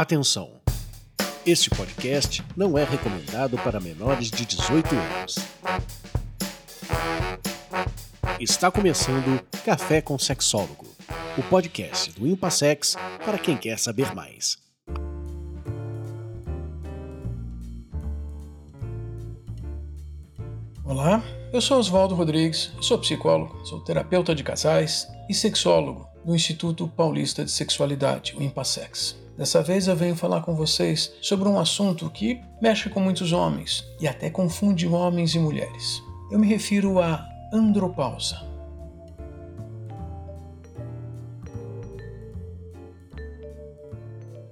Atenção! Este podcast não é recomendado para menores de 18 anos. Está começando Café com Sexólogo, o podcast do Impassex para quem quer saber mais. Olá, eu sou Oswaldo Rodrigues, sou psicólogo, sou terapeuta de casais e sexólogo do Instituto Paulista de Sexualidade, o Impassex. Dessa vez eu venho falar com vocês sobre um assunto que mexe com muitos homens e até confunde homens e mulheres. Eu me refiro à andropausa.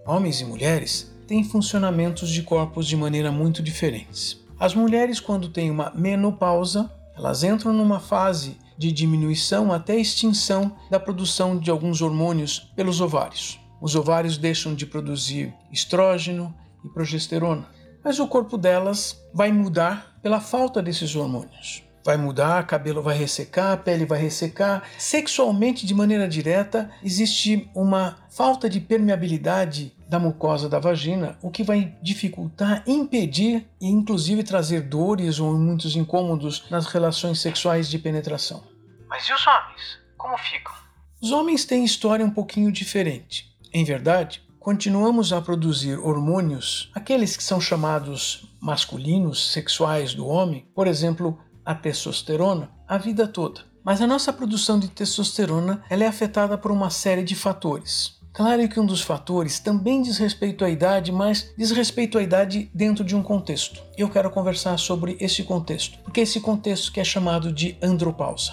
Homens e mulheres têm funcionamentos de corpos de maneira muito diferentes. As mulheres, quando têm uma menopausa, elas entram numa fase de diminuição até extinção da produção de alguns hormônios pelos ovários. Os ovários deixam de produzir estrógeno e progesterona, mas o corpo delas vai mudar pela falta desses hormônios. Vai mudar, cabelo vai ressecar, a pele vai ressecar. Sexualmente, de maneira direta, existe uma falta de permeabilidade da mucosa da vagina, o que vai dificultar, impedir e inclusive trazer dores ou muitos incômodos nas relações sexuais de penetração. Mas e os homens? Como ficam? Os homens têm história um pouquinho diferente. Em verdade, continuamos a produzir hormônios, aqueles que são chamados masculinos, sexuais do homem, por exemplo, a testosterona, a vida toda. Mas a nossa produção de testosterona ela é afetada por uma série de fatores. Claro que um dos fatores também diz respeito à idade, mas diz respeito à idade dentro de um contexto. Eu quero conversar sobre esse contexto, porque esse contexto que é chamado de andropausa.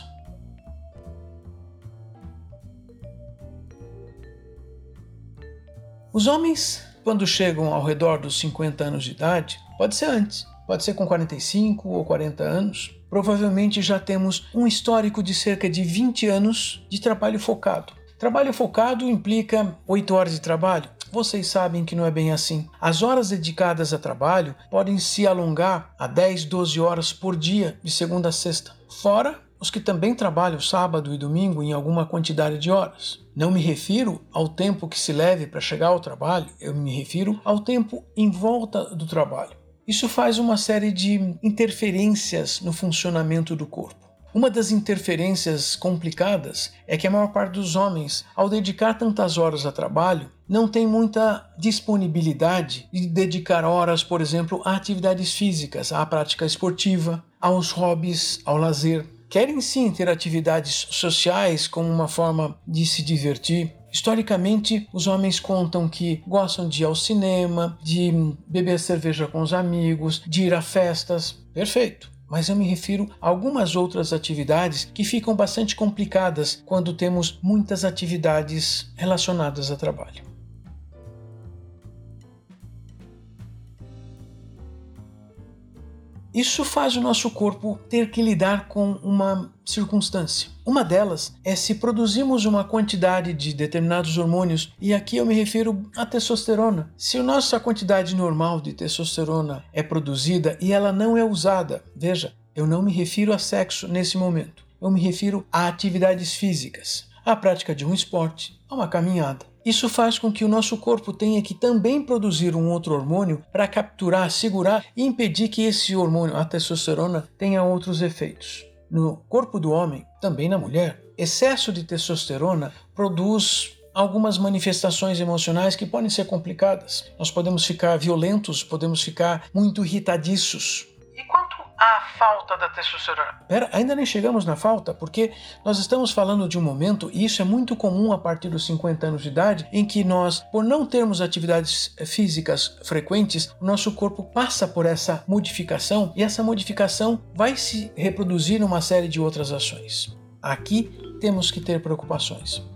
Os homens, quando chegam ao redor dos 50 anos de idade, pode ser antes, pode ser com 45 ou 40 anos, provavelmente já temos um histórico de cerca de 20 anos de trabalho focado. Trabalho focado implica 8 horas de trabalho? Vocês sabem que não é bem assim. As horas dedicadas a trabalho podem se alongar a 10, 12 horas por dia, de segunda a sexta. Fora os que também trabalham sábado e domingo em alguma quantidade de horas. Não me refiro ao tempo que se leve para chegar ao trabalho, eu me refiro ao tempo em volta do trabalho. Isso faz uma série de interferências no funcionamento do corpo. Uma das interferências complicadas é que a maior parte dos homens, ao dedicar tantas horas a trabalho, não tem muita disponibilidade de dedicar horas, por exemplo, a atividades físicas, à prática esportiva, aos hobbies, ao lazer querem sim ter atividades sociais como uma forma de se divertir. Historicamente, os homens contam que gostam de ir ao cinema, de beber cerveja com os amigos, de ir a festas. Perfeito. Mas eu me refiro a algumas outras atividades que ficam bastante complicadas quando temos muitas atividades relacionadas a trabalho. Isso faz o nosso corpo ter que lidar com uma circunstância. Uma delas é se produzimos uma quantidade de determinados hormônios, e aqui eu me refiro à testosterona. Se a nossa quantidade normal de testosterona é produzida e ela não é usada, veja, eu não me refiro a sexo nesse momento, eu me refiro a atividades físicas, à prática de um esporte, a uma caminhada. Isso faz com que o nosso corpo tenha que também produzir um outro hormônio para capturar, segurar e impedir que esse hormônio, a testosterona, tenha outros efeitos. No corpo do homem, também na mulher, excesso de testosterona produz algumas manifestações emocionais que podem ser complicadas. Nós podemos ficar violentos, podemos ficar muito irritadiços, a falta da testosterona? Pera, ainda nem chegamos na falta, porque nós estamos falando de um momento, e isso é muito comum a partir dos 50 anos de idade, em que nós, por não termos atividades físicas frequentes, o nosso corpo passa por essa modificação e essa modificação vai se reproduzir numa série de outras ações. Aqui temos que ter preocupações.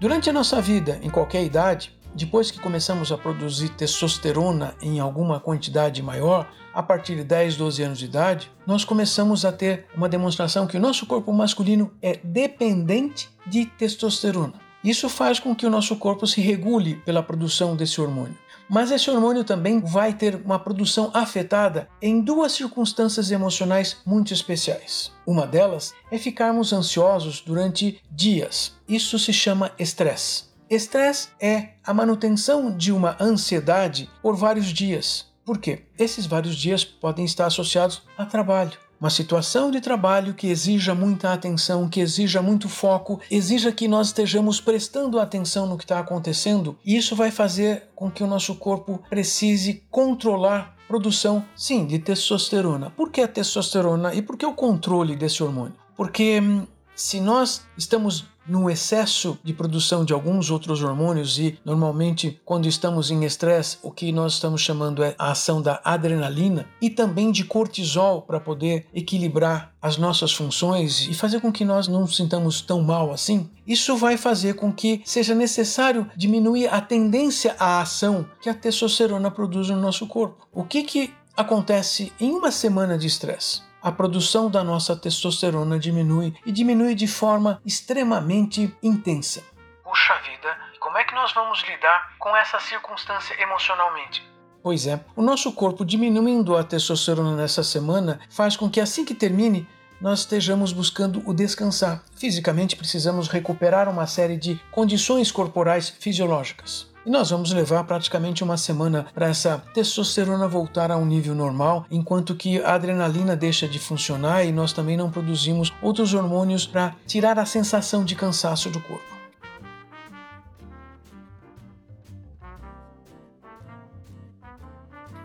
Durante a nossa vida, em qualquer idade, depois que começamos a produzir testosterona em alguma quantidade maior, a partir de 10, 12 anos de idade, nós começamos a ter uma demonstração que o nosso corpo masculino é dependente de testosterona. Isso faz com que o nosso corpo se regule pela produção desse hormônio. Mas esse hormônio também vai ter uma produção afetada em duas circunstâncias emocionais muito especiais. Uma delas é ficarmos ansiosos durante dias. Isso se chama estresse. Estresse é a manutenção de uma ansiedade por vários dias. Por quê? Esses vários dias podem estar associados a trabalho. Uma situação de trabalho que exija muita atenção, que exija muito foco, exija que nós estejamos prestando atenção no que está acontecendo, e isso vai fazer com que o nosso corpo precise controlar produção, sim, de testosterona. Por que a testosterona e por que o controle desse hormônio? Porque hum, se nós estamos no excesso de produção de alguns outros hormônios e normalmente quando estamos em estresse, o que nós estamos chamando é a ação da adrenalina e também de cortisol para poder equilibrar as nossas funções e fazer com que nós não nos sintamos tão mal assim, isso vai fazer com que seja necessário diminuir a tendência à ação que a testosterona produz no nosso corpo. O que que acontece em uma semana de estresse? A produção da nossa testosterona diminui e diminui de forma extremamente intensa. Puxa vida, como é que nós vamos lidar com essa circunstância emocionalmente? Pois é, o nosso corpo diminuindo a testosterona nessa semana faz com que assim que termine nós estejamos buscando o descansar. Fisicamente precisamos recuperar uma série de condições corporais fisiológicas. E nós vamos levar praticamente uma semana para essa testosterona voltar a um nível normal, enquanto que a adrenalina deixa de funcionar e nós também não produzimos outros hormônios para tirar a sensação de cansaço do corpo.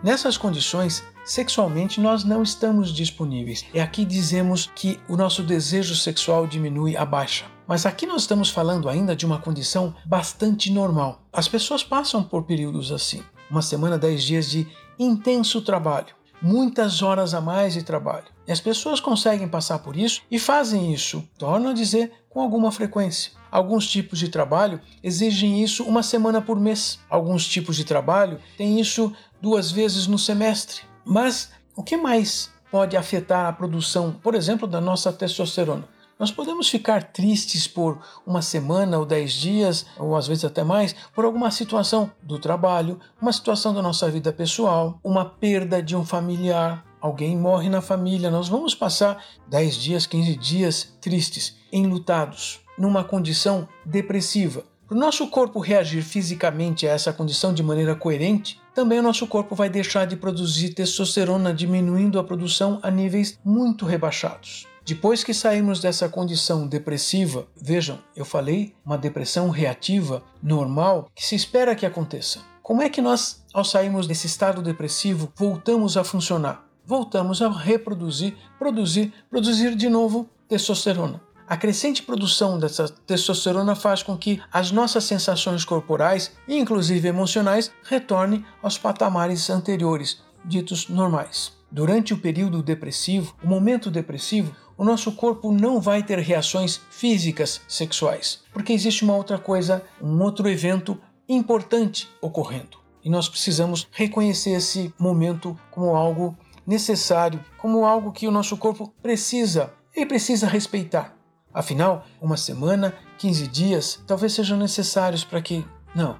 Nessas condições, sexualmente nós não estamos disponíveis. É aqui dizemos que o nosso desejo sexual diminui a baixa. Mas aqui nós estamos falando ainda de uma condição bastante normal. As pessoas passam por períodos assim. Uma semana, dez dias de intenso trabalho, muitas horas a mais de trabalho. E as pessoas conseguem passar por isso e fazem isso, torno a dizer, com alguma frequência. Alguns tipos de trabalho exigem isso uma semana por mês. Alguns tipos de trabalho têm isso duas vezes no semestre. Mas o que mais pode afetar a produção, por exemplo, da nossa testosterona? Nós podemos ficar tristes por uma semana ou dez dias, ou às vezes até mais, por alguma situação do trabalho, uma situação da nossa vida pessoal, uma perda de um familiar, alguém morre na família. Nós vamos passar 10 dias, 15 dias tristes, enlutados, numa condição depressiva. Para o nosso corpo reagir fisicamente a essa condição de maneira coerente, também o nosso corpo vai deixar de produzir testosterona, diminuindo a produção a níveis muito rebaixados. Depois que saímos dessa condição depressiva, vejam, eu falei uma depressão reativa normal que se espera que aconteça. Como é que nós, ao sairmos desse estado depressivo, voltamos a funcionar? Voltamos a reproduzir, produzir, produzir de novo testosterona. A crescente produção dessa testosterona faz com que as nossas sensações corporais, inclusive emocionais, retornem aos patamares anteriores, ditos normais. Durante o período depressivo, o momento depressivo, o nosso corpo não vai ter reações físicas sexuais, porque existe uma outra coisa, um outro evento importante ocorrendo. E nós precisamos reconhecer esse momento como algo necessário, como algo que o nosso corpo precisa e precisa respeitar. Afinal, uma semana, 15 dias, talvez sejam necessários para que. Não,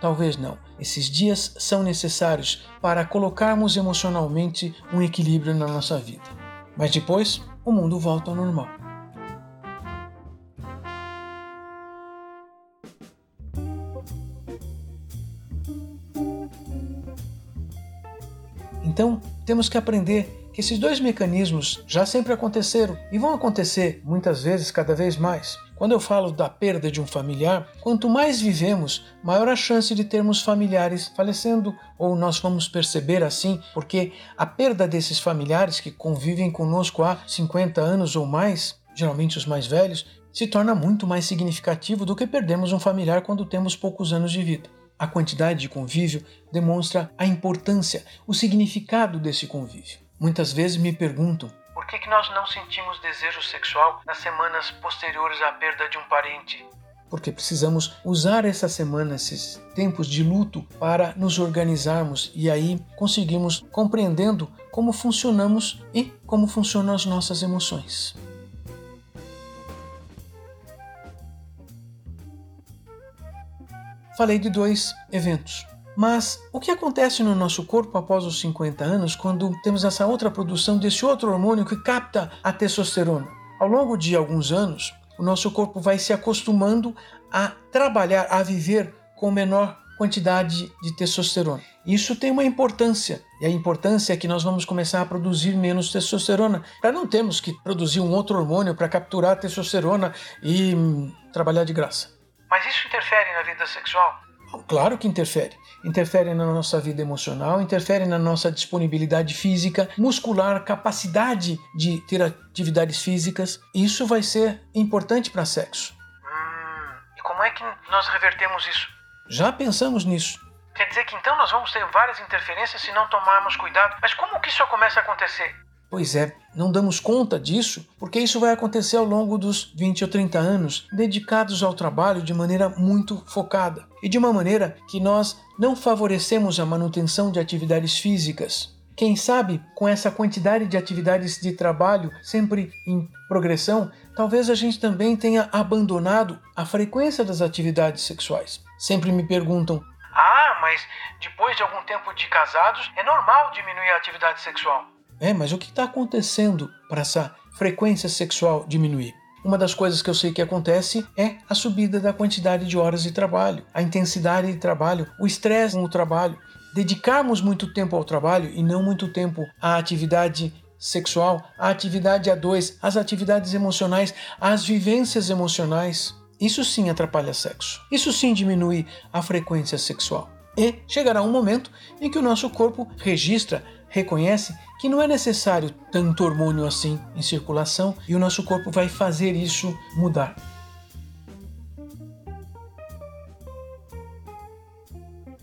talvez não. Esses dias são necessários para colocarmos emocionalmente um equilíbrio na nossa vida. Mas depois, o mundo volta ao normal. Então, temos que aprender que esses dois mecanismos já sempre aconteceram e vão acontecer muitas vezes, cada vez mais. Quando eu falo da perda de um familiar, quanto mais vivemos, maior a chance de termos familiares falecendo, ou nós vamos perceber assim, porque a perda desses familiares que convivem conosco há 50 anos ou mais, geralmente os mais velhos, se torna muito mais significativo do que perdermos um familiar quando temos poucos anos de vida. A quantidade de convívio demonstra a importância, o significado desse convívio. Muitas vezes me perguntam por que, que nós não sentimos desejo sexual nas semanas posteriores à perda de um parente? Porque precisamos usar essa semana, esses tempos de luto, para nos organizarmos e aí conseguimos compreendendo como funcionamos e como funcionam as nossas emoções. falei de dois eventos. Mas o que acontece no nosso corpo após os 50 anos quando temos essa outra produção desse outro hormônio que capta a testosterona? Ao longo de alguns anos, o nosso corpo vai se acostumando a trabalhar, a viver com menor quantidade de testosterona. Isso tem uma importância, e a importância é que nós vamos começar a produzir menos testosterona, para não termos que produzir um outro hormônio para capturar a testosterona e hum, trabalhar de graça. Mas isso interfere na vida sexual? Claro que interfere. Interfere na nossa vida emocional, interfere na nossa disponibilidade física, muscular, capacidade de ter atividades físicas. Isso vai ser importante para sexo. Hum, e como é que nós revertemos isso? Já pensamos nisso. Quer dizer que então nós vamos ter várias interferências se não tomarmos cuidado. Mas como que isso começa a acontecer? Pois é, não damos conta disso porque isso vai acontecer ao longo dos 20 ou 30 anos dedicados ao trabalho de maneira muito focada e de uma maneira que nós não favorecemos a manutenção de atividades físicas. Quem sabe, com essa quantidade de atividades de trabalho sempre em progressão, talvez a gente também tenha abandonado a frequência das atividades sexuais. Sempre me perguntam: Ah, mas depois de algum tempo de casados, é normal diminuir a atividade sexual. É, mas o que está acontecendo para essa frequência sexual diminuir? Uma das coisas que eu sei que acontece é a subida da quantidade de horas de trabalho, a intensidade de trabalho, o estresse com o trabalho. Dedicarmos muito tempo ao trabalho e não muito tempo à atividade sexual, à atividade a dois, às atividades emocionais, às vivências emocionais. Isso sim atrapalha sexo. Isso sim diminui a frequência sexual. E chegará um momento em que o nosso corpo registra reconhece que não é necessário tanto hormônio assim em circulação e o nosso corpo vai fazer isso mudar.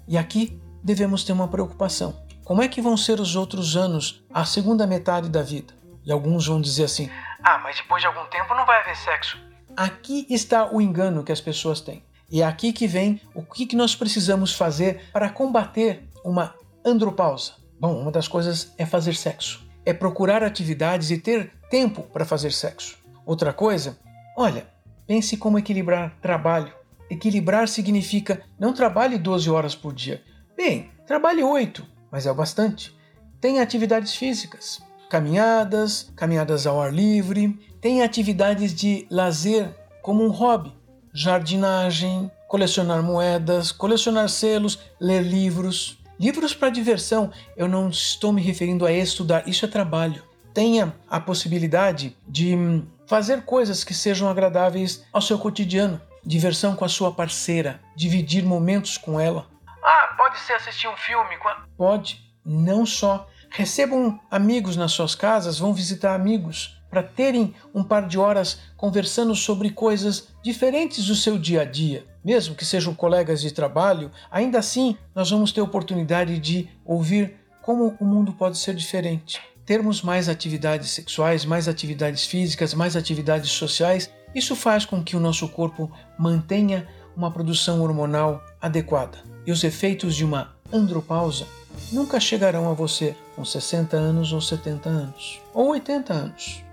E aqui devemos ter uma preocupação. Como é que vão ser os outros anos, a segunda metade da vida? E alguns vão dizer assim: Ah, mas depois de algum tempo não vai haver sexo. Aqui está o engano que as pessoas têm. E é aqui que vem o que nós precisamos fazer para combater uma andropausa. Bom, uma das coisas é fazer sexo, é procurar atividades e ter tempo para fazer sexo. Outra coisa, olha, pense como equilibrar trabalho. Equilibrar significa não trabalhe 12 horas por dia. Bem, trabalhe 8, mas é o bastante. Tenha atividades físicas, caminhadas, caminhadas ao ar livre, tenha atividades de lazer como um hobby, jardinagem, colecionar moedas, colecionar selos, ler livros. Livros para diversão, eu não estou me referindo a estudar, isso é trabalho. Tenha a possibilidade de hum, fazer coisas que sejam agradáveis ao seu cotidiano. Diversão com a sua parceira, dividir momentos com ela. Ah, pode ser assistir um filme? Pode, não só. Recebam amigos nas suas casas, vão visitar amigos para terem um par de horas conversando sobre coisas diferentes do seu dia a dia mesmo que sejam colegas de trabalho, ainda assim nós vamos ter oportunidade de ouvir como o mundo pode ser diferente. Termos mais atividades sexuais, mais atividades físicas, mais atividades sociais, isso faz com que o nosso corpo mantenha uma produção hormonal adequada. E os efeitos de uma andropausa nunca chegarão a você com 60 anos ou 70 anos, ou 80 anos.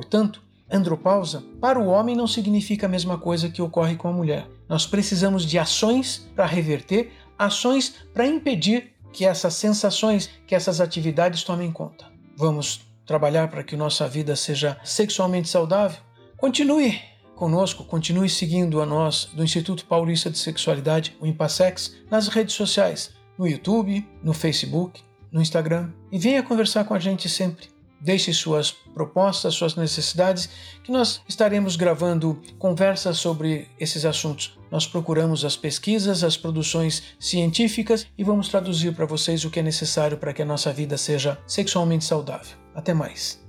Portanto, andropausa para o homem não significa a mesma coisa que ocorre com a mulher. Nós precisamos de ações para reverter, ações para impedir que essas sensações, que essas atividades tomem conta. Vamos trabalhar para que nossa vida seja sexualmente saudável? Continue conosco, continue seguindo a nós do Instituto Paulista de Sexualidade, o Impassex, nas redes sociais, no YouTube, no Facebook, no Instagram e venha conversar com a gente sempre. Deixe suas propostas, suas necessidades, que nós estaremos gravando conversas sobre esses assuntos. Nós procuramos as pesquisas, as produções científicas e vamos traduzir para vocês o que é necessário para que a nossa vida seja sexualmente saudável. Até mais.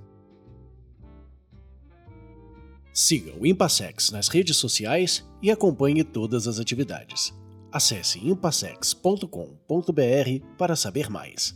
Siga o Impassex nas redes sociais e acompanhe todas as atividades. Acesse impassex.com.br para saber mais.